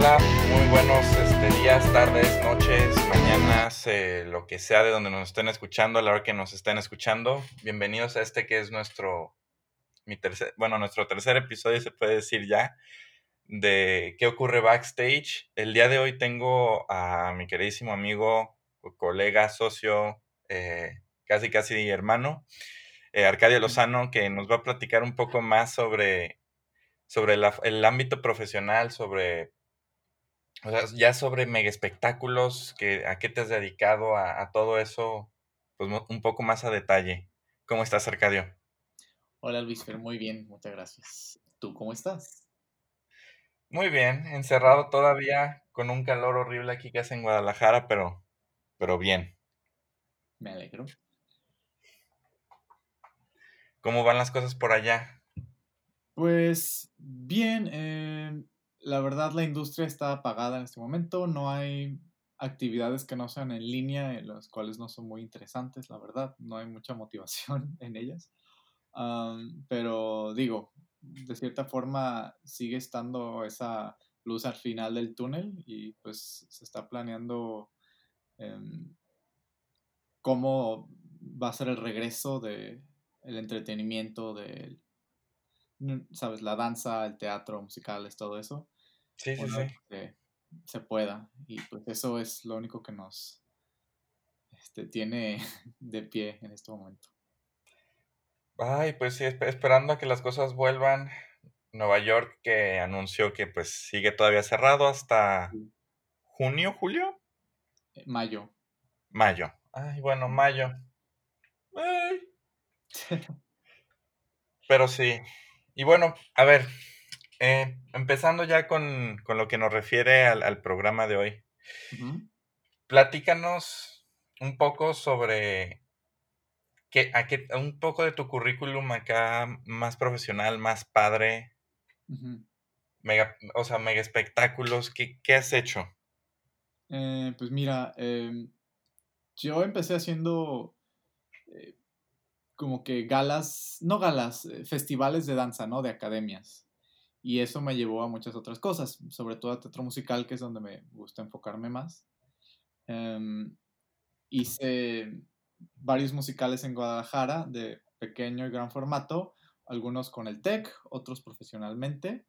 hola, muy buenos este, días, tardes, noches, mañanas, eh, lo que sea de donde nos estén escuchando, a la hora que nos estén escuchando. Bienvenidos a este que es nuestro, mi tercer, bueno, nuestro tercer episodio, se puede decir ya, de qué ocurre backstage. El día de hoy tengo a mi queridísimo amigo, colega, socio, eh, casi casi hermano, eh, Arcadio Lozano, que nos va a platicar un poco más sobre sobre el ámbito profesional, sobre, o sea, ya sobre mega espectáculos, que, a qué te has dedicado, a, todo eso, pues un poco más a detalle. ¿Cómo estás, Arcadio? Hola, Luis, muy bien, muchas gracias. ¿Tú cómo estás? Muy bien, encerrado todavía con un calor horrible aquí que hace en Guadalajara, pero, pero bien. Me alegro. ¿Cómo van las cosas por allá? Pues bien, eh, la verdad la industria está apagada en este momento, no hay actividades que no sean en línea, en las cuales no son muy interesantes, la verdad, no hay mucha motivación en ellas. pero digo, de cierta forma sigue estando esa luz al final del túnel y pues se está planeando em, cómo va a ser el regreso del el entretenimiento, del sabes, la danza, el teatro, musicales, todo eso. Sí, sí, sí. Que se pueda. Y pues eso es lo único que nos este, tiene de pie en este momento. Ay, pues sí, esperando a que las cosas vuelvan. Nueva York que anunció que pues sigue todavía cerrado hasta junio, julio. Eh, mayo. Mayo. Ay, bueno, mayo. Ay. Pero sí, y bueno, a ver, eh, empezando ya con, lo que nos refiere al, programa de hoy, platícanos un poco sobre que, a qué, un poco de tu currículum acá más profesional, más padre, mega, o sea, mega espectáculos, ¿qué, has hecho? Eh, pues mira, em, yo empecé haciendo como que galas, no galas, eh, festivales de danza, ¿no? De academias. Y eso me llevó a muchas otras cosas, sobre todo a teatro musical, que es donde me gusta enfocarme más. Em, hice varios musicales en Guadalajara de pequeño y gran formato, algunos con el TEC, otros profesionalmente.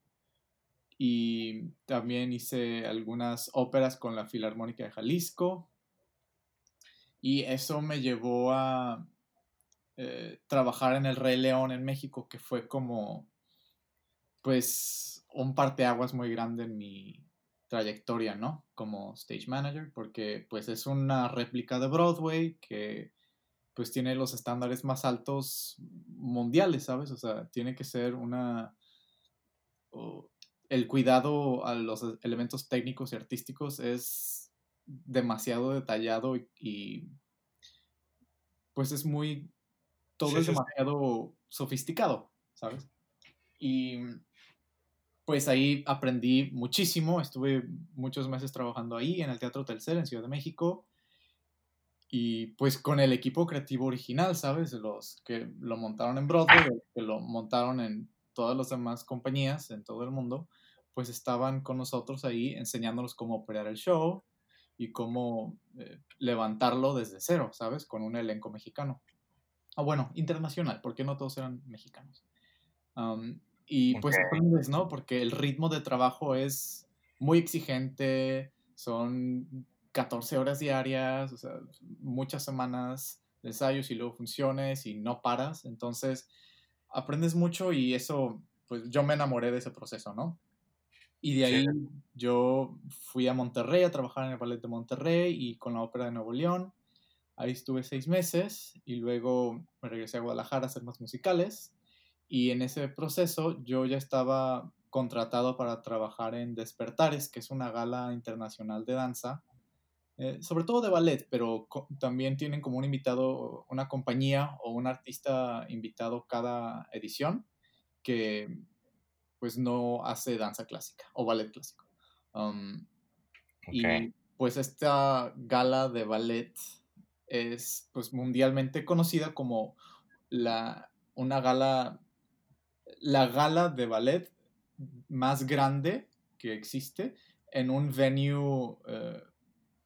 Y también hice algunas óperas con la Filarmónica de Jalisco. Y eso me llevó a eh, trabajar en el Rey León en México, que fue como, pues, un parteaguas muy grande en mi trayectoria, ¿no? Como stage manager, porque pues es una réplica de Broadway que pues tiene los estándares más altos mundiales, ¿sabes? O sea, tiene que ser una... el cuidado a los elementos técnicos y artísticos es demasiado detallado y pues es muy todo es demasiado sofisticado, ¿sabes? Y pues ahí aprendí muchísimo, estuve muchos meses trabajando ahí en el Teatro Telcel en Ciudad de México y pues con el equipo creativo original, ¿sabes? Los que lo montaron en Broadway, que lo montaron en todas las demás compañías en todo el mundo, pues estaban con nosotros ahí enseñándonos cómo operar el show y cómo eh, levantarlo desde cero, ¿sabes? Con un elenco mexicano. Ah, bueno, internacional, porque no todos eran mexicanos. y pues aprendes, ¿no? Porque el ritmo de trabajo es muy exigente, son 14 horas diarias, o sea, muchas semanas de ensayos y luego funciones y no paras. Entonces, aprendes mucho y eso, pues yo me enamoré de ese proceso, ¿no? Y de ahí yo fui a Monterrey a trabajar en el Ballet de Monterrey y con la Ópera de Nuevo León. Ahí estuve seis meses y luego me regresé a Guadalajara a hacer más musicales. Y en ese proceso yo ya estaba contratado para trabajar en Despertares, que es una gala internacional de danza, eh, sobre todo de ballet, pero también tienen como un invitado, una compañía o un artista invitado cada edición que pues no hace danza clásica o ballet clásico. Um, y pues esta gala de ballet es pues mundialmente conocida como la, una gala, la gala de ballet más grande que existe en un venue eh,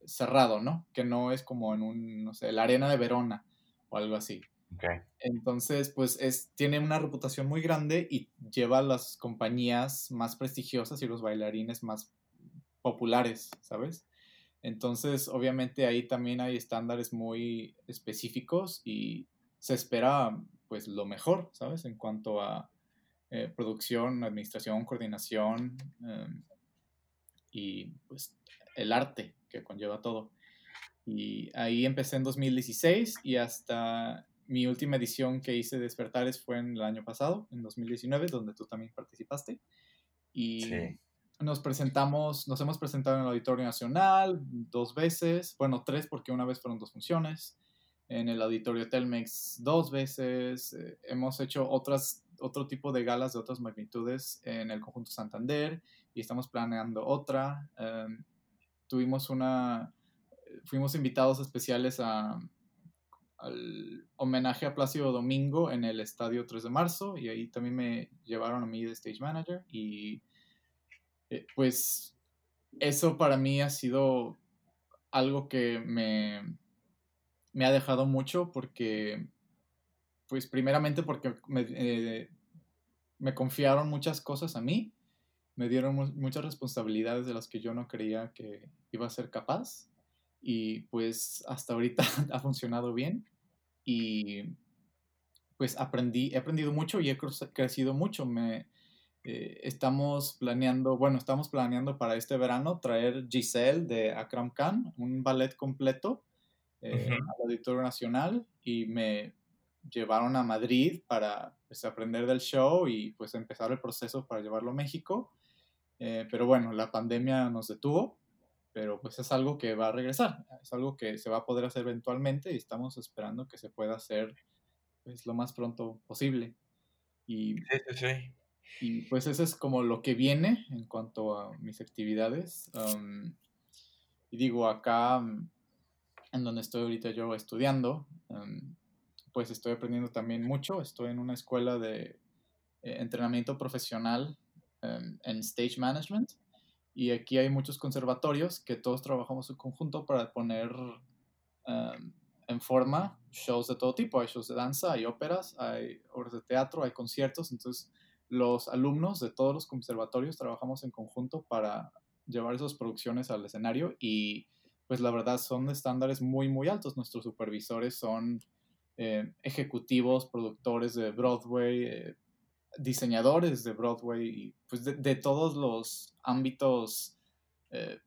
cerrado, ¿no? Que no es como en un, no sé, la arena de Verona o algo así. Okay. Entonces, pues es, tiene una reputación muy grande y lleva a las compañías más prestigiosas y los bailarines más populares, ¿sabes? Entonces, obviamente ahí también hay estándares muy específicos y se espera pues lo mejor, ¿sabes? En cuanto a eh, producción, administración, coordinación em, y pues el arte que conlleva todo. Y ahí empecé en 2016 y hasta mi última edición que hice de Despertares fue en el año pasado, en 2019, donde tú también participaste. Y nos presentamos, nos hemos presentado en el Auditorio Nacional dos veces, bueno, tres porque una vez fueron dos funciones, en el Auditorio Telmex dos veces, eh, hemos hecho otras, otro tipo de galas de otras magnitudes en el Conjunto Santander y estamos planeando otra. Em, tuvimos una, fuimos invitados especiales a, al homenaje a Plácido Domingo en el Estadio 3 de Marzo y ahí también me llevaron a mí de Stage Manager y eh, pues eso para mí ha sido algo que me, me ha dejado mucho porque, pues primeramente porque me, eh, me confiaron muchas cosas a mí, me dieron muchas responsabilidades de las que yo no creía que iba a ser capaz y pues hasta ahorita ha funcionado bien y pues aprendí, he aprendido mucho y he crecido mucho. Me, eh, estamos planeando, bueno, estamos planeando para este verano traer Giselle de Akram Khan, un ballet completo eh, al Auditorio Nacional y me llevaron a Madrid para pues, aprender del show y pues empezar el proceso para llevarlo a México. Eh, pero bueno, la pandemia nos detuvo, pero pues es algo que va a regresar, es algo que se va a poder hacer eventualmente y estamos esperando que se pueda hacer pues, lo más pronto posible. Y sí, sí, sí. Y pues eso es como lo que viene en cuanto a mis actividades. y digo, acá, en donde estoy ahorita yo estudiando, pues estoy aprendiendo también mucho. Estoy en una escuela de eh, entrenamiento profesional en stage management. Y aquí hay muchos conservatorios que todos trabajamos en conjunto para poner en forma shows de todo tipo. Hay shows de danza, hay óperas, hay obras de teatro, hay conciertos. Entonces, los alumnos de todos los conservatorios trabajamos en conjunto para llevar esas producciones al escenario y pues la verdad son estándares muy muy altos. Nuestros supervisores son eh, ejecutivos, productores de Broadway, eh, diseñadores de Broadway y pues de, todos los ámbitos eh,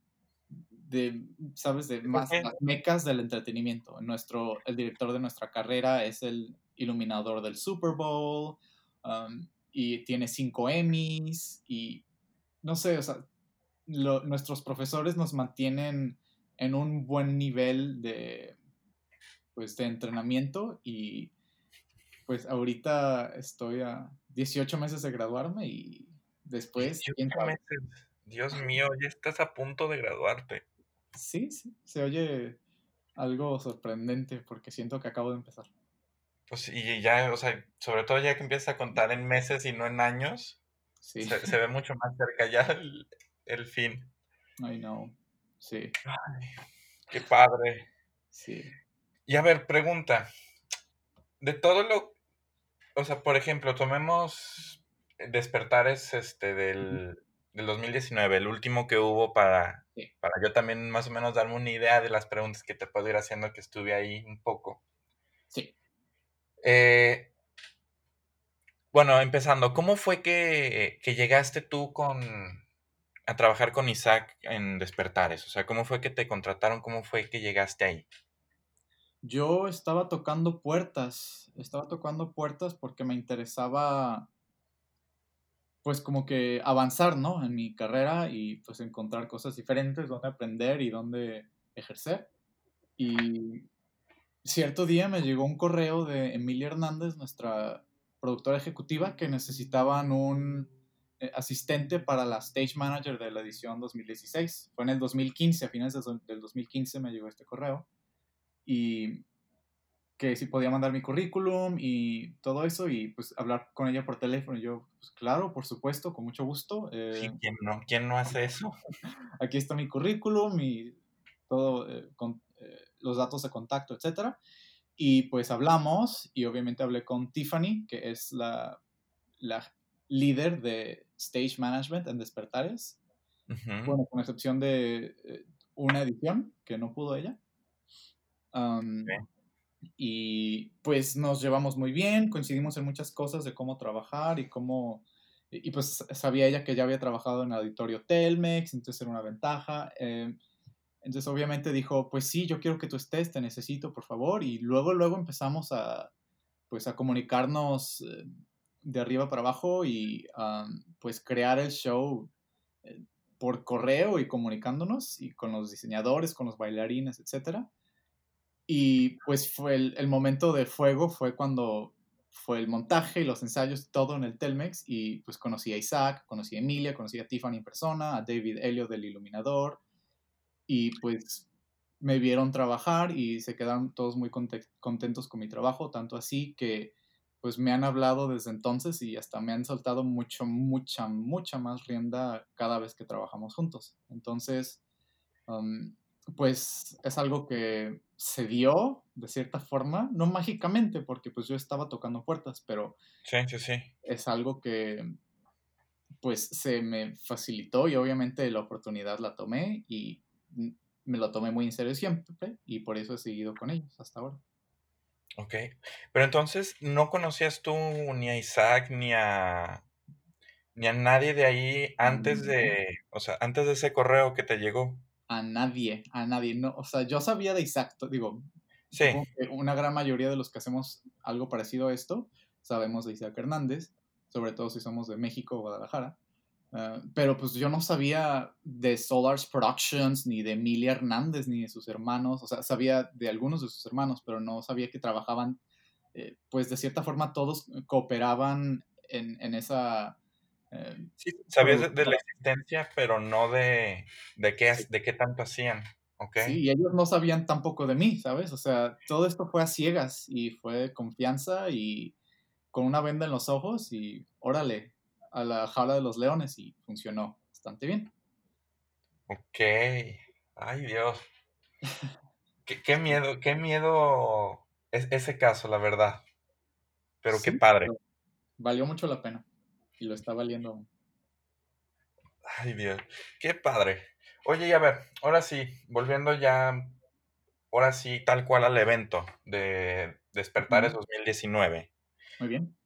de, ¿sabes? De más las mecas del entretenimiento. Nuestro, el director de nuestra carrera es el iluminador del Super Bowl. Um, y tiene cinco Emmys y no sé, o sea, nuestros profesores nos mantienen en un buen nivel de, pues, de entrenamiento y pues ahorita estoy a 18 meses de graduarme y después... Dios mío, ya estás a punto de graduarte. Sí, sí, se oye algo sorprendente porque siento que acabo de empezar. Pues y ya, o sea, sobre todo ya que empiezas a contar en meses y no en años, se, ve mucho más cerca ya el, fin. I know, sí. qué padre. Sí. Y a ver, pregunta. De todo lo, o sea, por ejemplo, tomemos Despertares este, del, del 2019, el último que hubo para, para yo también más o menos darme una idea de las preguntas que te puedo ir haciendo que estuve ahí un poco. Sí. Eh, bueno, empezando, ¿cómo fue que, llegaste tú con, a trabajar con Isaac en Despertares? O sea, ¿cómo fue que te contrataron? ¿Cómo fue que llegaste ahí? Yo estaba tocando puertas, estaba tocando puertas porque me interesaba, pues como que avanzar, ¿no? En mi carrera y pues encontrar cosas diferentes, donde aprender y donde ejercer. Y cierto día me llegó un correo de Emilia Hernández, nuestra productora ejecutiva, que necesitaban un eh, asistente para la stage manager de la edición 2016. Fue en el 2015, a finales del 2015 me llegó este correo. Y que si podía mandar mi currículum y todo eso y pues hablar con ella por teléfono. Y yo, pues claro, por supuesto, con mucho gusto. sí, ¿quién no, ¿quién no hace eso? Aquí está mi currículum y todo, con los datos de contacto, etcétera. Y pues hablamos y obviamente hablé con Tiffany, que es la, la líder de Stage Management en Despertares. Bueno, con excepción de eh, una edición que no pudo ella. Y pues nos llevamos muy bien, coincidimos en muchas cosas de cómo trabajar y cómo... Y pues sabía ella que ya había trabajado en auditorio Telmex, entonces era una ventaja. Eh, entonces obviamente dijo, pues sí, yo quiero que tú estés, te necesito, por favor. Y luego, luego empezamos a, pues a comunicarnos eh, de arriba para abajo y pues crear el show eh, por correo y comunicándonos y con los diseñadores, con los bailarines, etc. Y pues fue el, el momento de fuego, fue cuando fue el montaje y los ensayos, todo en el Telmex, y pues conocí a Isaac, conocí a Emilia, conocí a Tiffany en persona, a David Helio del Iluminador, y pues me vieron trabajar y se quedaron todos muy contentos con mi trabajo, tanto así que pues me han hablado desde entonces y hasta me han soltado mucho, mucha, mucha más rienda cada vez que trabajamos juntos. Entonces, pues es algo que se dio de cierta forma, no mágicamente, porque pues yo estaba tocando puertas, pero sí, sí, sí. es algo que pues se me facilitó y obviamente la oportunidad la tomé y me lo tomé muy en serio siempre y por eso he seguido con ellos hasta ahora. Ok, pero entonces no conocías tú ni a Isaac ni a ni a nadie de ahí antes de, o sea, antes de ese correo que te llegó. A nadie, a nadie, no, o sea, yo sabía de Isaac, digo, sí. una gran mayoría de los que hacemos algo parecido a esto sabemos de Isaac Hernández, sobre todo si somos de México o Guadalajara. Ah, pero pues yo no sabía de Solars Productions, ni de Emilia Hernández, ni de sus hermanos. O sea, sabía de algunos de sus hermanos, pero no sabía que trabajaban, eh, pues de cierta forma todos cooperaban en, en esa... Eh, sí, sabías de, la existencia, pero no de, de, qué, de qué tanto hacían. Okay. Sí, y ellos no sabían tampoco de mí, ¿sabes? O sea, todo esto fue a ciegas y fue confianza y con una venda en los ojos y órale, a la jaula de los leones y funcionó bastante bien. Ok. Ay, Dios. qué, miedo, qué miedo es ese caso, la verdad. Pero qué padre. valió mucho la pena. Y lo está valiendo Ay, Dios. Qué padre. Oye, y a ver, ahora sí, volviendo ya, ahora sí, tal cual al evento de Despertares 2019. Muy bien.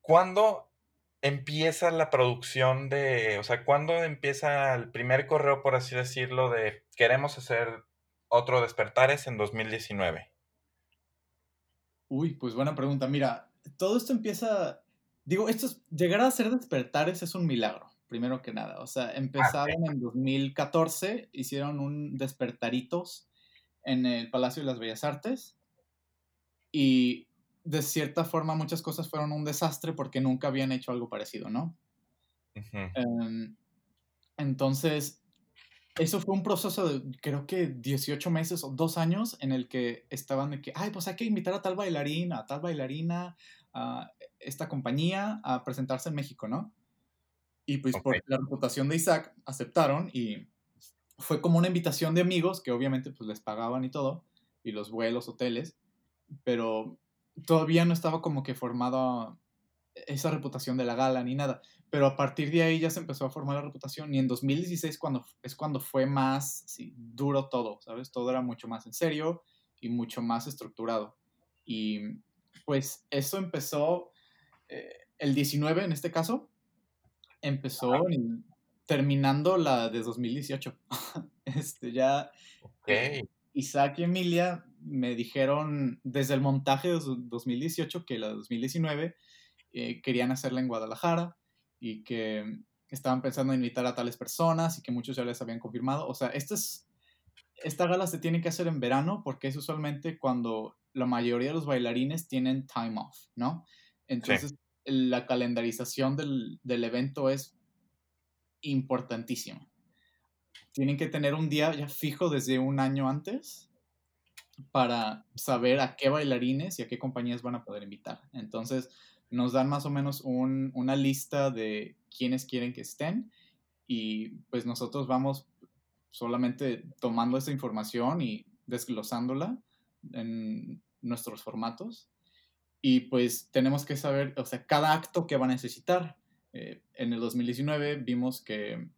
¿Cuándo empieza la producción de, o sea, ¿cuándo empieza el primer correo, por así decirlo, de queremos hacer otro Despertares en 2019? Uy, pues buena pregunta. Mira, todo esto empieza, digo, esto llegar a ser Despertares es un milagro, primero que nada. O sea, ah, empezaron en 2014, hicieron un Despertaritos en el Palacio de las Bellas Artes y de cierta forma muchas cosas fueron un desastre porque nunca habían hecho algo parecido, ¿no? Em, entonces, eso fue un proceso de creo que 18 meses o dos años en el que estaban de que, ay, pues hay que invitar a tal bailarina, a tal bailarina, a esta compañía a presentarse en México, ¿no? Y pues por la reputación de Isaac aceptaron y fue como una invitación de amigos que obviamente pues les pagaban y todo, y los vuelos, hoteles, pero todavía no estaba como que formada esa reputación de la gala ni nada. Pero a partir de ahí ya se empezó a formar la reputación y en 2016 cuando, es cuando fue más duro todo, ¿sabes? Todo era mucho más en serio y mucho más estructurado. Y pues eso empezó, eh, el 19 en este caso, empezó terminando la de 2018. este, ya... Okay. Isaac y Emilia me dijeron desde el montaje de 2018 que la 2019 eh, querían hacerla en Guadalajara y que estaban pensando en invitar a tales personas y que muchos ya les habían confirmado. O sea, esta, es, esta gala se tiene que hacer en verano porque es usualmente cuando la mayoría de los bailarines tienen time off, ¿no? Entonces, la calendarización del, del evento es importantísima tienen que tener un día ya fijo desde un año antes para saber a qué bailarines y a qué compañías van a poder invitar. Entonces, nos dan más o menos una lista de quienes quieren que estén y pues nosotros vamos solamente tomando esa información y desglosándola en nuestros formatos y pues tenemos que saber, o sea, cada acto que va a necesitar. Eh, en el 2019 vimos que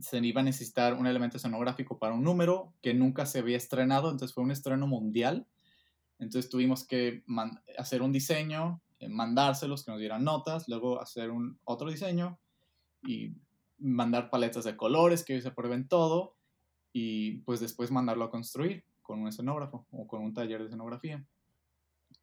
se iba a necesitar un elemento escenográfico para un número que nunca se había estrenado, entonces fue un estreno mundial. Entonces tuvimos que hacer un diseño, eh, mandárselos, que nos dieran notas, luego hacer un otro diseño y mandar paletas de colores que se prueben todo y pues después mandarlo a construir con un escenógrafo o con un taller de escenografía.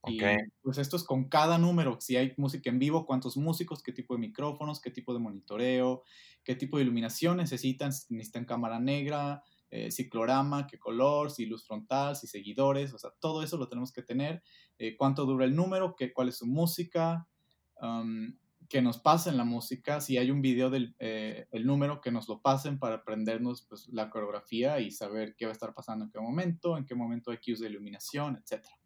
Y pues esto es con cada número, si hay música en vivo, cuántos músicos, qué tipo de micrófonos, qué tipo de monitoreo, qué tipo de iluminación necesitan, si necesitan cámara negra, eh, ciclorama, qué color, si luz frontal, si seguidores, o sea, todo eso lo tenemos que tener, eh, cuánto dura el número, qué, cuál es su música, que nos pasen la música, si hay un video del eh, número, que nos lo pasen para aprendernos pues, la coreografía y saber qué va a estar pasando en qué momento, en qué momento hay cues de iluminación, etcétera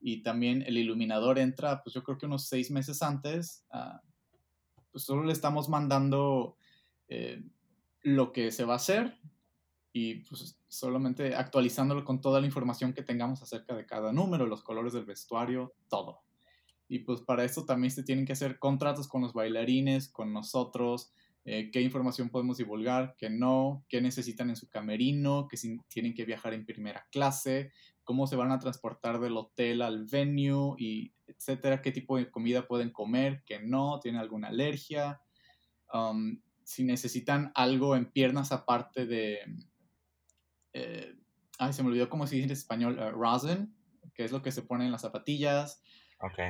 y también el iluminador entra, pues yo creo que unos seis meses antes, ah, pues solo le estamos mandando eh, lo que se va a hacer y pues solamente actualizándolo con toda la información que tengamos acerca de cada número, los colores del vestuario, todo. Y pues para esto también se tienen que hacer contratos con los bailarines, con nosotros, eh, qué información podemos divulgar, qué no, qué necesitan en su camerino, que si tienen que viajar en primera clase, cómo se van a transportar del hotel al venue y etcétera, qué tipo de comida pueden comer, qué no, tienen alguna alergia, um, si necesitan algo en piernas aparte de, eh, ay, se me olvidó cómo se dice en español, uh, rosin, que es lo que se pone en las zapatillas. Ok.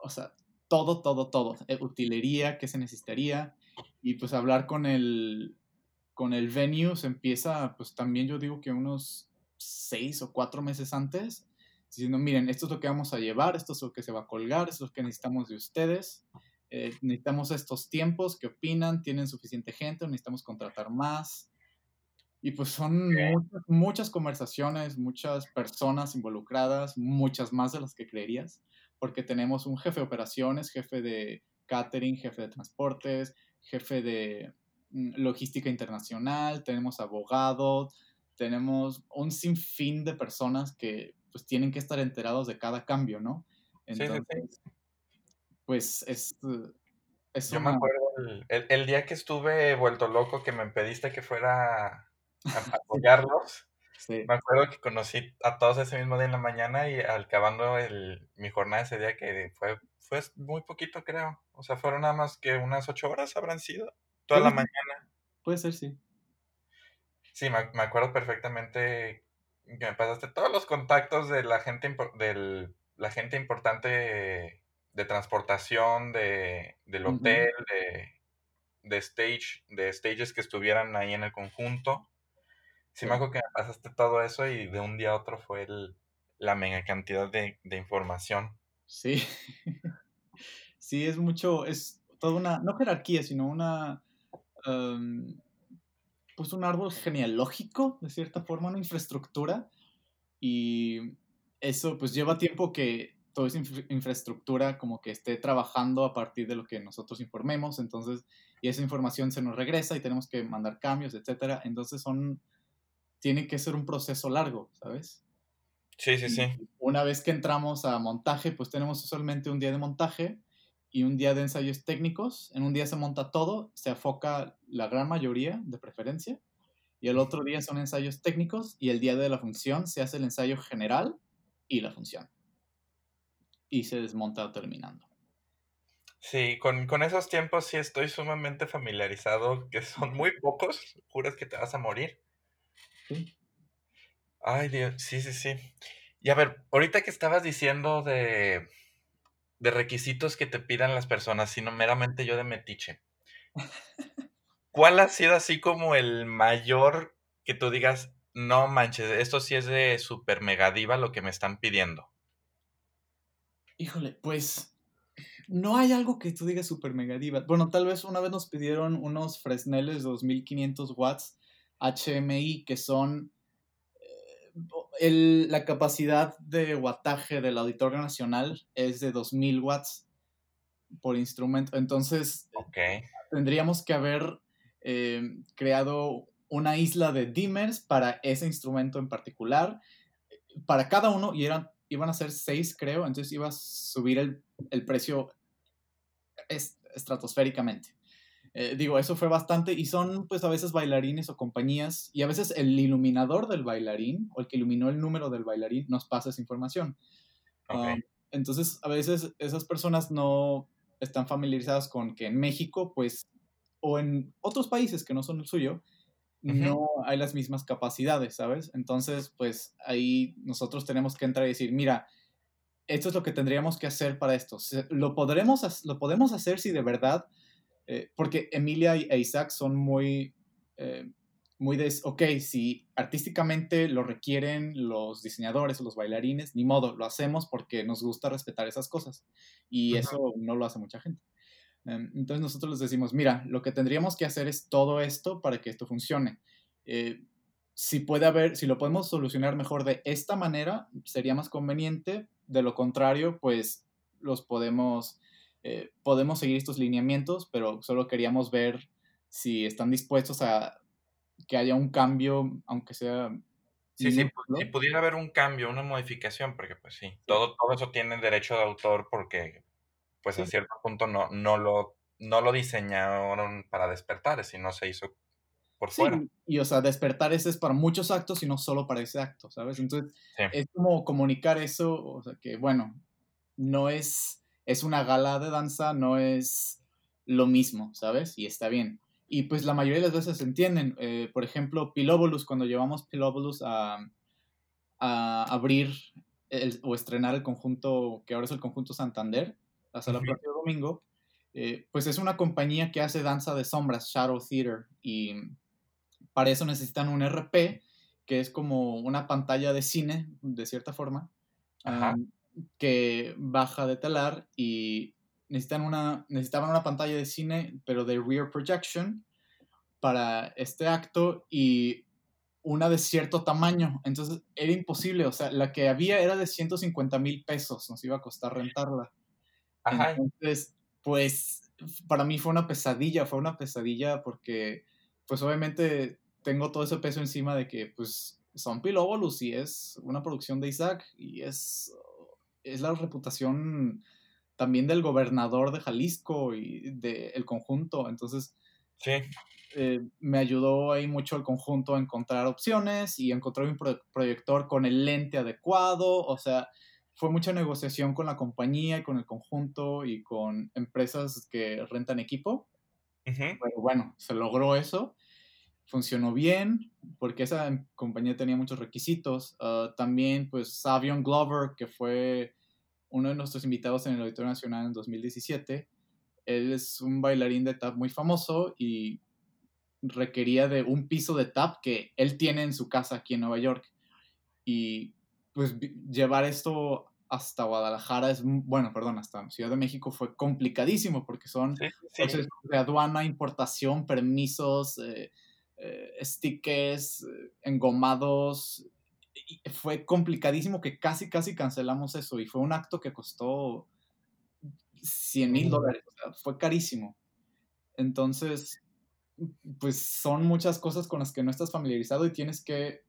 O sea, todo, todo, todo. Eh, utilería, qué se necesitaría. Y pues hablar con el, con el venue se empieza, pues también yo digo que unos seis o cuatro meses antes, diciendo, miren, esto es lo que vamos a llevar, esto es lo que se va a colgar, esto es lo que necesitamos de ustedes, eh, necesitamos estos tiempos, ¿qué opinan? ¿Tienen suficiente gente o necesitamos contratar más? Y pues son muchas, conversaciones, muchas personas involucradas, muchas más de las que creerías, porque tenemos un jefe de operaciones, jefe de catering, jefe de transportes, jefe de mm, logística internacional, tenemos abogados, tenemos un sinfín de personas que pues tienen que estar enterados de cada cambio, ¿no? Entonces, pues es... es Yo me acuerdo el, día que estuve vuelto loco que me pediste que fuera a apoyarlos. Sí. Me acuerdo que conocí a todos ese mismo día en la mañana y acabando el, mi jornada ese día que fue, fue muy poquito creo. O sea, fueron nada más que unas ocho horas habrán sido. Toda la mañana. Puede ser, sí. Sí, me, acuerdo perfectamente que me pasaste todos los contactos de la gente, del, la gente importante de, transportación, de, del hotel, de, stage, de stages que estuvieran ahí en el conjunto. Sí, me acuerdo que me pasaste todo eso y de un día a otro fue el, la mega cantidad de, información. Sí. sí, es mucho, es toda una, no jerarquía, sino una... pues un árbol genealógico, de cierta forma, una infraestructura. Y eso pues lleva tiempo que toda esa infraestructura como que esté trabajando a partir de lo que nosotros informemos, entonces, y esa información se nos regresa y tenemos que mandar cambios, etcétera. Entonces son, tiene que ser un proceso largo, ¿sabes? Sí, sí, sí. Una vez que entramos a montaje, pues tenemos usualmente un día de montaje y un día de ensayos técnicos. En un día se monta todo, se afoca la gran mayoría de preferencia. Y el otro día son ensayos técnicos y el día de la función se hace el ensayo general y la función. Y se desmonta terminando. Sí, con, con esos tiempos sí estoy sumamente familiarizado, que son muy pocos, juras que te vas a morir. Sí. Ay, Dios, sí, sí, sí. Y a ver, ahorita que estabas diciendo de, de requisitos que te pidan las personas, sino meramente yo de metiche. ¿Cuál ha sido así como el mayor que tú digas, no manches, esto sí es de super mega diva lo que me están pidiendo? Híjole, pues no hay algo que tú digas super mega diva. Bueno, tal vez una vez nos pidieron unos Fresneles 2500 watts HMI que son la capacidad de wattaje del Auditorio Nacional es de 2000 watts por instrumento. Entonces, tendríamos que haber eh, creado una isla de dimmers para ese instrumento en particular, para cada uno, y eran, iban a ser seis, creo, entonces iba a subir el, el precio estratosféricamente. Eh, digo, eso fue bastante y son pues a veces bailarines o compañías y a veces el iluminador del bailarín o el que iluminó el número del bailarín nos pasa esa información. Um, entonces, a veces esas personas no están familiarizadas con que en México, pues, o en otros países que no son el suyo, no hay las mismas capacidades, ¿sabes? Entonces, pues ahí nosotros tenemos que entrar y decir, mira, esto es lo que tendríamos que hacer para esto. Lo, podremos, lo podemos hacer si de verdad eh, porque Emilia e Isaac son muy, eh, muy de, ok, si artísticamente lo requieren los diseñadores o los bailarines, ni modo, lo hacemos porque nos gusta respetar esas cosas. Y eso no lo hace mucha gente. Em, entonces nosotros les decimos, mira, lo que tendríamos que hacer es todo esto para que esto funcione. Eh, si puede haber, si lo podemos solucionar mejor de esta manera, sería más conveniente. De lo contrario, pues los podemos eh, podemos seguir estos lineamientos, pero solo queríamos ver si están dispuestos a que haya un cambio, aunque sea... Sí, sí, si pudiera haber un cambio, una modificación, porque pues sí, todo, todo eso tiene derecho de autor porque pues a cierto punto no, no, lo, no lo diseñaron para despertar, sino se hizo por fuera. Y o sea, despertar ese es para muchos actos y no solo para ese acto, ¿sabes? Entonces, es como comunicar eso, o sea, que bueno, no es es una gala de danza, no es lo mismo, ¿sabes? Y está bien. Y pues la mayoría de las veces se entienden. Eh, por ejemplo, Pilóbolus, cuando llevamos Pilóbolus a, a abrir o estrenar el conjunto, que ahora es el conjunto Santander, hasta el próximo domingo, eh, pues es una compañía que hace danza de sombras, Shadow Theater, y para eso necesitan un RP, que es como una pantalla de cine, de cierta forma, que baja de telar y necesitan una, necesitaban una pantalla de cine, pero de rear projection para este acto y una de cierto tamaño. Entonces era imposible, o sea, la que había era de 150 mil pesos, nos iba a costar rentarla. Entonces, pues para mí fue una pesadilla, fue una pesadilla porque, pues obviamente tengo todo ese peso encima de que, pues, son Pilóbolus y es una producción de Isaac y es es la reputación también del gobernador de Jalisco y del conjunto. Entonces, sí. Eh, me ayudó ahí mucho el conjunto a encontrar opciones y encontrar un proyector con el lente adecuado. O sea, fue mucha negociación con la compañía y con el conjunto y con empresas que rentan equipo. Pero bueno, se logró eso. Funcionó bien porque esa compañía tenía muchos requisitos. Ah, también, pues, Savion Glover, que fue uno de nuestros invitados en el Auditorio Nacional en 2017. Él es un bailarín de tap muy famoso y requería de un piso de tap que él tiene en su casa aquí en Nueva York. Y pues llevar esto hasta Guadalajara es, bueno, perdón, hasta Ciudad de México fue complicadísimo porque son procesos de aduana, importación, permisos, eh, eh, stickers, eh, engomados, fue complicadísimo que casi, casi cancelamos eso y fue un acto que costó 100 mil dólares, fue carísimo. Entonces, pues son muchas cosas con las que no estás familiarizado y tienes que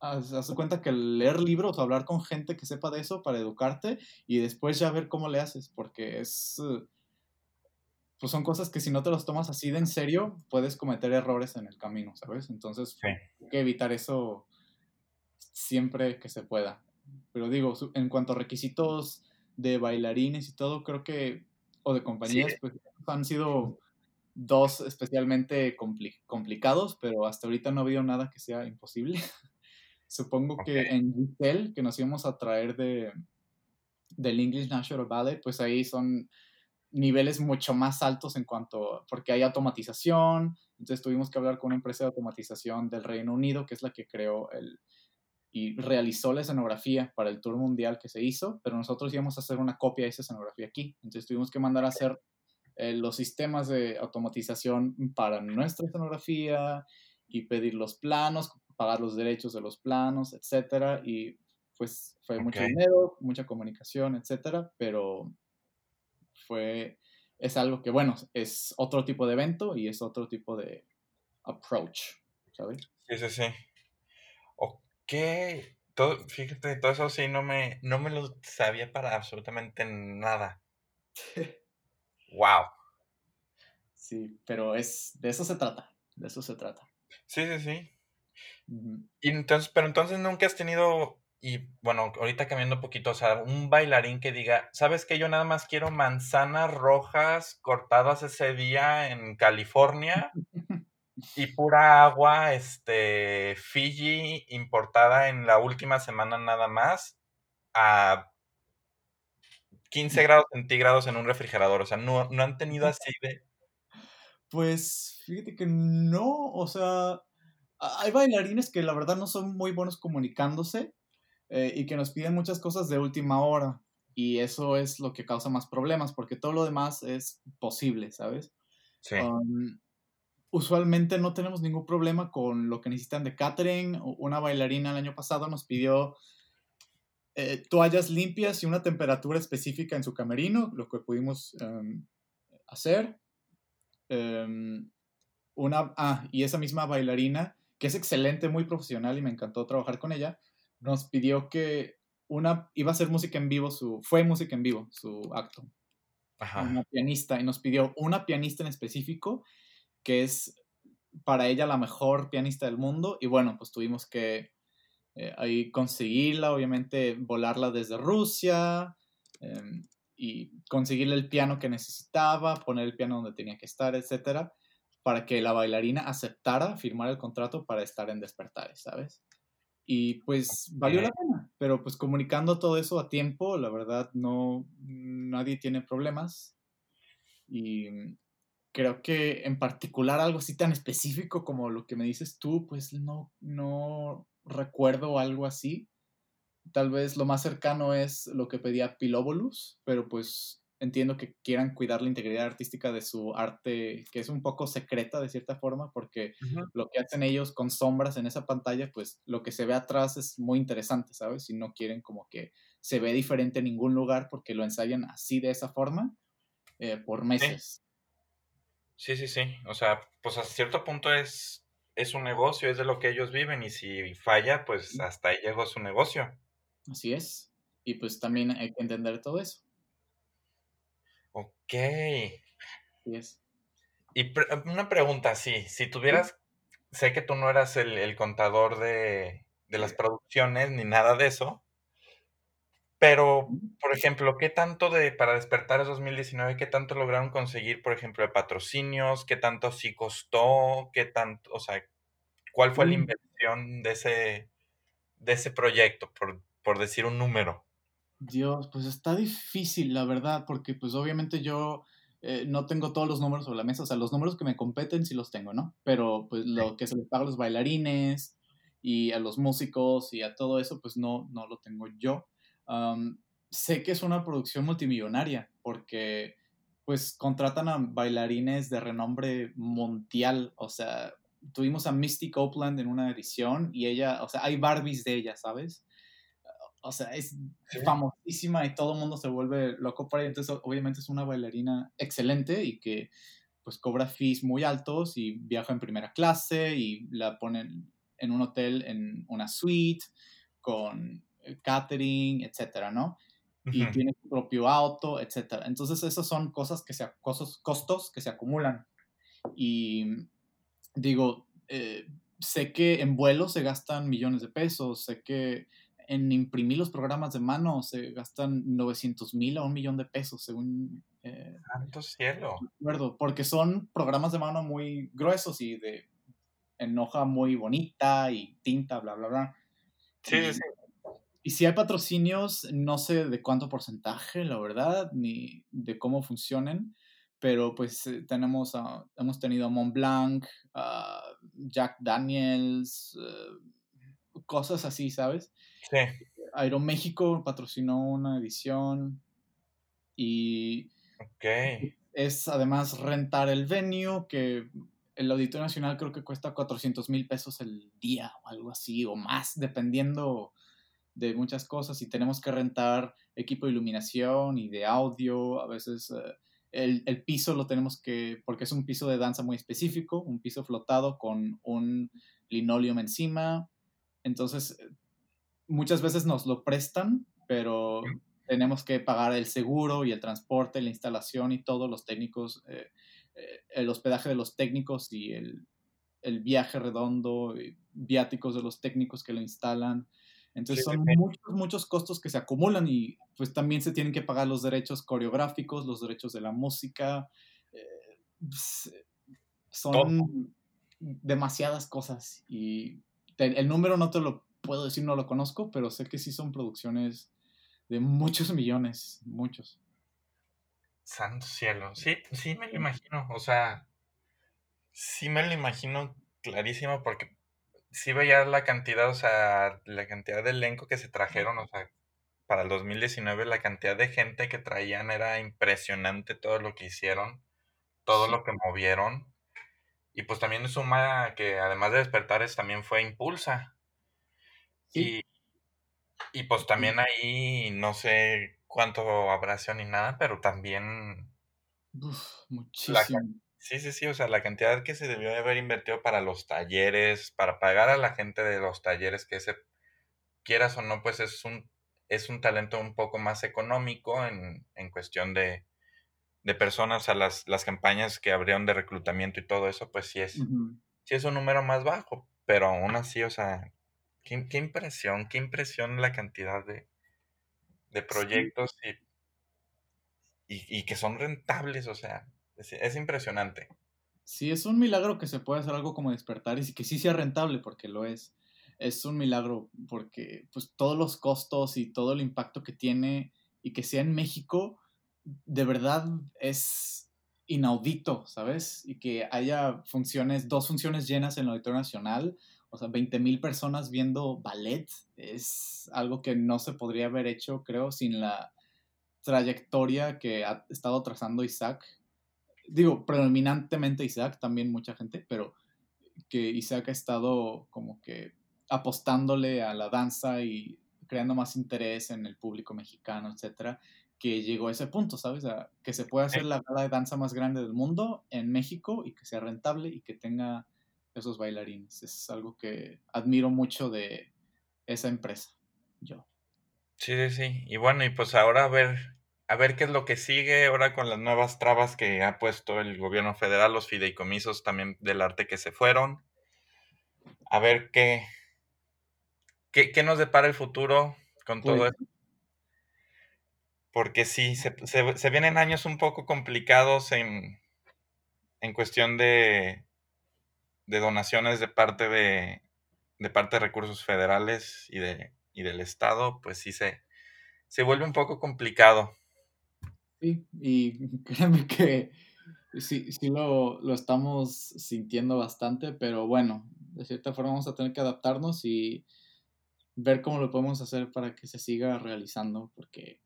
hacer cuenta que leer libros o hablar con gente que sepa de eso para educarte y después ya ver cómo le haces, porque es, pues son cosas que si no te los tomas así de en serio, puedes cometer errores en el camino, ¿sabes? Entonces, hay que evitar eso siempre que se pueda. Pero digo, en cuanto a requisitos de bailarines y todo, creo que, o de compañías, pues han sido dos especialmente complicados, pero hasta ahorita no ha habido nada que sea imposible. Supongo que en Giselle, que nos íbamos a traer de, del English National Ballet, pues ahí son niveles mucho más altos en cuanto, porque hay automatización, entonces tuvimos que hablar con una empresa de automatización del Reino Unido, que es la que creó el, y realizó la escenografía para el tour mundial que se hizo, pero nosotros íbamos a hacer una copia de esa escenografía aquí. Entonces tuvimos que mandar a hacer eh, los sistemas de automatización para nuestra escenografía y pedir los planos, pagar los derechos de los planos, etcétera, y pues fue mucho dinero, mucha comunicación, etcétera, pero fue, es algo que, bueno, es otro tipo de evento y es otro tipo de approach, ¿sabes? Sí, sí, sí. Ok, todo, fíjate, todo eso sí no me, no me lo sabía para absolutamente nada. wow. Sí, pero es, de eso se trata, de eso se trata. Sí, sí, sí. Y entonces, pero entonces nunca has tenido y bueno, ahorita cambiando un poquito, o sea, un bailarín que diga, ¿sabes qué? Yo nada más quiero manzanas rojas cortadas ese día en California y pura agua, este, Fiji importada en la última semana nada más a 15 grados centígrados en un refrigerador. O sea, no, no han tenido así de... Pues fíjate que no, o sea, hay bailarines que la verdad no son muy buenos comunicándose eh, y que nos piden muchas cosas de última hora. Y eso es lo que causa más problemas, porque todo lo demás es posible, ¿sabes? Sí. Um, usualmente no tenemos ningún problema con lo que necesitan de catering. Una bailarina el año pasado nos pidió eh, toallas limpias y una temperatura específica en su camerino, lo que pudimos um, hacer. Um, una, ah, y esa misma bailarina, que es excelente, muy profesional y me encantó trabajar con ella, nos pidió que una, iba a ser música en vivo, su, fue música en vivo, su acto. Ajá. Una pianista, y nos pidió una pianista en específico, que es para ella la mejor pianista del mundo, y bueno, pues tuvimos que eh, ahí conseguirla, obviamente volarla desde Rusia, em, y conseguirle el piano que necesitaba, poner el piano donde tenía que estar, etcétera, para que la bailarina aceptara firmar el contrato para estar en Despertares, ¿sabes? Y pues valió la pena, pero pues comunicando todo eso a tiempo, la verdad no, nadie tiene problemas. Y creo que en particular algo así tan específico como lo que me dices tú, pues no, no recuerdo algo así. Tal vez lo más cercano es lo que pedía Pilóbolus, pero pues entiendo que quieran cuidar la integridad artística de su arte, que es un poco secreta de cierta forma, porque lo que hacen ellos con sombras en esa pantalla, pues lo que se ve atrás es muy interesante, ¿sabes? Y no quieren como que se ve diferente en ningún lugar porque lo ensayan así de esa forma eh, por meses. Sí. sí, sí, O sea, pues a cierto punto es, es un negocio, es de lo que ellos viven y si falla, pues hasta ahí llegó su negocio. Así es. Y pues también hay que entender todo eso. Ok. Yes. Y una pregunta, sí, si tuvieras, sé que tú no eras el, contador de, las producciones ni nada de eso, pero, por ejemplo, ¿qué tanto de para despertar es 2019, qué tanto lograron conseguir, por ejemplo, de patrocinios? ¿Qué tanto sí costó? ¿Qué tanto, o sea, cuál fue la mm. inversión de ese, de ese proyecto, por, por decir un número? Dios, pues está difícil, la verdad, porque pues obviamente yo eh, no tengo todos los números sobre la mesa, o sea, los números que me competen sí los tengo, ¿no? Pero pues lo que se les paga a los bailarines y a los músicos y a todo eso, pues no, no lo tengo yo. sé que es una producción multimillonaria, porque pues contratan a bailarines de renombre mundial, o sea, tuvimos a Misty Copeland en una edición y ella, o sea, hay Barbies de ella, ¿sabes? O sea, es famosísima y todo el mundo se vuelve loco por ella. Entonces, obviamente es una bailarina excelente y que pues cobra fees muy altos y viaja en primera clase y la ponen en un hotel en una suite con eh, catering, etcétera, ¿no? Y tiene su propio auto, etcétera. Entonces, esas son cosas que se, costos, costos que se acumulan. Y digo, eh, sé que en vuelos se gastan millones de pesos, sé que en imprimir los programas de mano se gastan 900 mil a un millón de pesos, según... Eh, ¡Santo cielo! Recuerdo, porque son programas de mano muy gruesos y de en hoja muy bonita y tinta, bla, bla, bla. Sí, y, sí. Y si hay patrocinios, no sé de cuánto porcentaje, la verdad, ni de cómo funcionen, pero pues eh, tenemos hemos tenido a Montblanc, a Jack Daniels, eh, cosas así, ¿sabes? Sí. Aeroméxico patrocinó una edición y es además rentar el venue, que el Auditorio Nacional creo que cuesta 400 mil pesos el día o algo así, o más, dependiendo de muchas cosas. Y tenemos que rentar equipo de iluminación y de audio, a veces eh, el, el, piso lo tenemos que, porque es un piso de danza muy específico, un piso flotado con un linoleum encima. Entonces, muchas veces nos lo prestan, pero tenemos que pagar el seguro y el transporte, la instalación y todos los técnicos, eh, eh, el hospedaje de los técnicos y el, el viaje redondo, viáticos de los técnicos que lo instalan. Entonces son muchos, muchos costos que se acumulan y pues también se tienen que pagar los derechos coreográficos, los derechos de la música. Eh, pues, son demasiadas cosas y el número no te lo puedo decir, no lo conozco, pero sé que sí son producciones de muchos millones, muchos. Santo cielo. Sí, sí me lo imagino. O sea, sí me lo imagino clarísimo porque sí veía la cantidad, o sea, la cantidad de elenco que se trajeron, o sea, para el 2019 la cantidad de gente que traían era impresionante todo lo que hicieron, todo lo que movieron. Y pues también suma que además de Despertares también fue Impulsa. Y, y pues también ahí no sé cuánto habrá sido ni nada, pero también... muchísimo. sí, sí, sí, o sea, la cantidad que se debió de haber invertido para los talleres, para pagar a la gente de los talleres, que ese, quieras o no, pues es un, es un talento un poco más económico en, en cuestión de, de personas, a las, las campañas que abrieron de reclutamiento y todo eso, pues sí es, sí es un número más bajo, pero aún así, o sea, Qué, impresión, qué impresión la cantidad de, proyectos y, que son rentables, o sea, es, impresionante. Sí, es un milagro que se pueda hacer algo como despertar y que sí sea rentable, porque lo es. Es un milagro porque pues todos los costos y todo el impacto que tiene y que sea en México, de verdad es inaudito, ¿sabes? Y que haya funciones, dos funciones llenas en el Auditorio Nacional, o sea, 20 mil personas viendo ballet es algo que no se podría haber hecho, creo, sin la trayectoria que ha estado trazando Isaac. Digo, predominantemente Isaac, también mucha gente, pero que Isaac ha estado como que apostándole a la danza y creando más interés en el público mexicano, etcétera, que llegó a ese punto, ¿sabes? que se pueda hacer la gala de danza más grande del mundo en México y que sea rentable y que tenga esos bailarines. Es algo que admiro mucho de esa empresa, yo. Sí, sí, sí. Y bueno, y pues ahora a ver, a ver qué es lo que sigue ahora con las nuevas trabas que ha puesto el gobierno federal, los fideicomisos también del arte que se fueron. A ver qué, qué, nos depara el futuro con todo pues esto. Porque sí, se, se, vienen años un poco complicados en, en cuestión de, de donaciones de parte de, de parte de recursos federales y, de, y del Estado, pues sí se, se vuelve un poco complicado. Sí, y créeme que sí, sí lo, lo, estamos sintiendo bastante, pero bueno, de cierta forma vamos a tener que adaptarnos y ver cómo lo podemos hacer para que se siga realizando, porque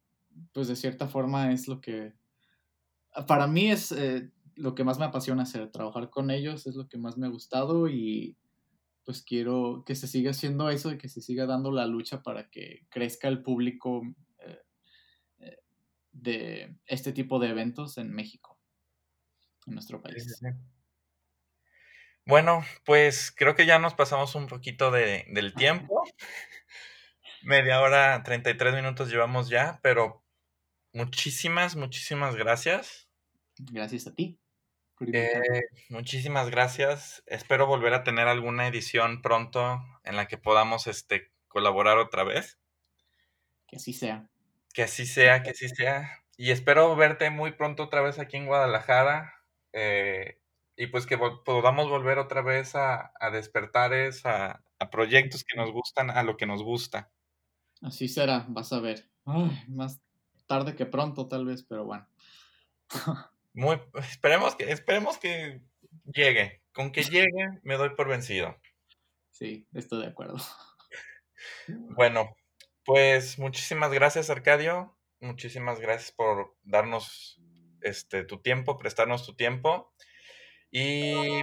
pues de cierta forma es lo que, para mí es, eh, lo que más me apasiona hacer, trabajar con ellos es lo que más me ha gustado y pues quiero que se siga haciendo eso y que se siga dando la lucha para que crezca el público eh, eh, de este tipo de eventos en México, en nuestro país. Bueno, pues creo que ya nos pasamos un poquito de, del tiempo. Media hora, 33 minutos llevamos ya, pero muchísimas, muchísimas gracias. Gracias a ti. Eh, muchísimas gracias. Espero volver a tener alguna edición pronto en la que podamos este, colaborar otra vez. Que así sea. Que así sea, que así sea. Y espero verte muy pronto otra vez aquí en Guadalajara. Eh, y pues que podamos volver otra vez a, a despertares, a, a, proyectos que nos gustan, a lo que nos gusta. Así será, vas a ver. más tarde que pronto, tal vez, pero bueno. Muy, esperemos que, esperemos que llegue. Con que llegue, me doy por vencido. Sí, estoy de acuerdo. Bueno, pues muchísimas gracias, Arcadio. Muchísimas gracias por darnos este tu tiempo, prestarnos tu tiempo. Y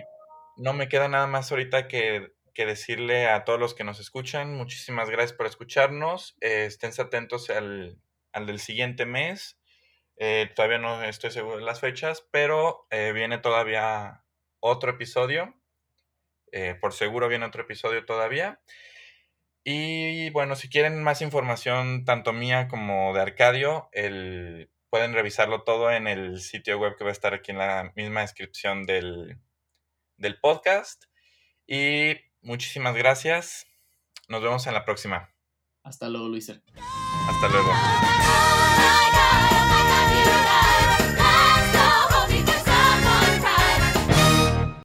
no me queda nada más ahorita que, decirle a todos los que nos escuchan, muchísimas gracias por escucharnos. Eh, estén atentos al, del siguiente mes. Eh, todavía no estoy seguro de las fechas, pero eh, viene todavía otro episodio. por seguro viene otro episodio todavía. Y bueno, si quieren más información, tanto mía como de Arcadio, el, pueden revisarlo todo en el sitio web que va a estar aquí en la misma descripción del, del podcast. Y muchísimas gracias. Nos vemos en la próxima. Hasta luego, Luisa. Hasta luego.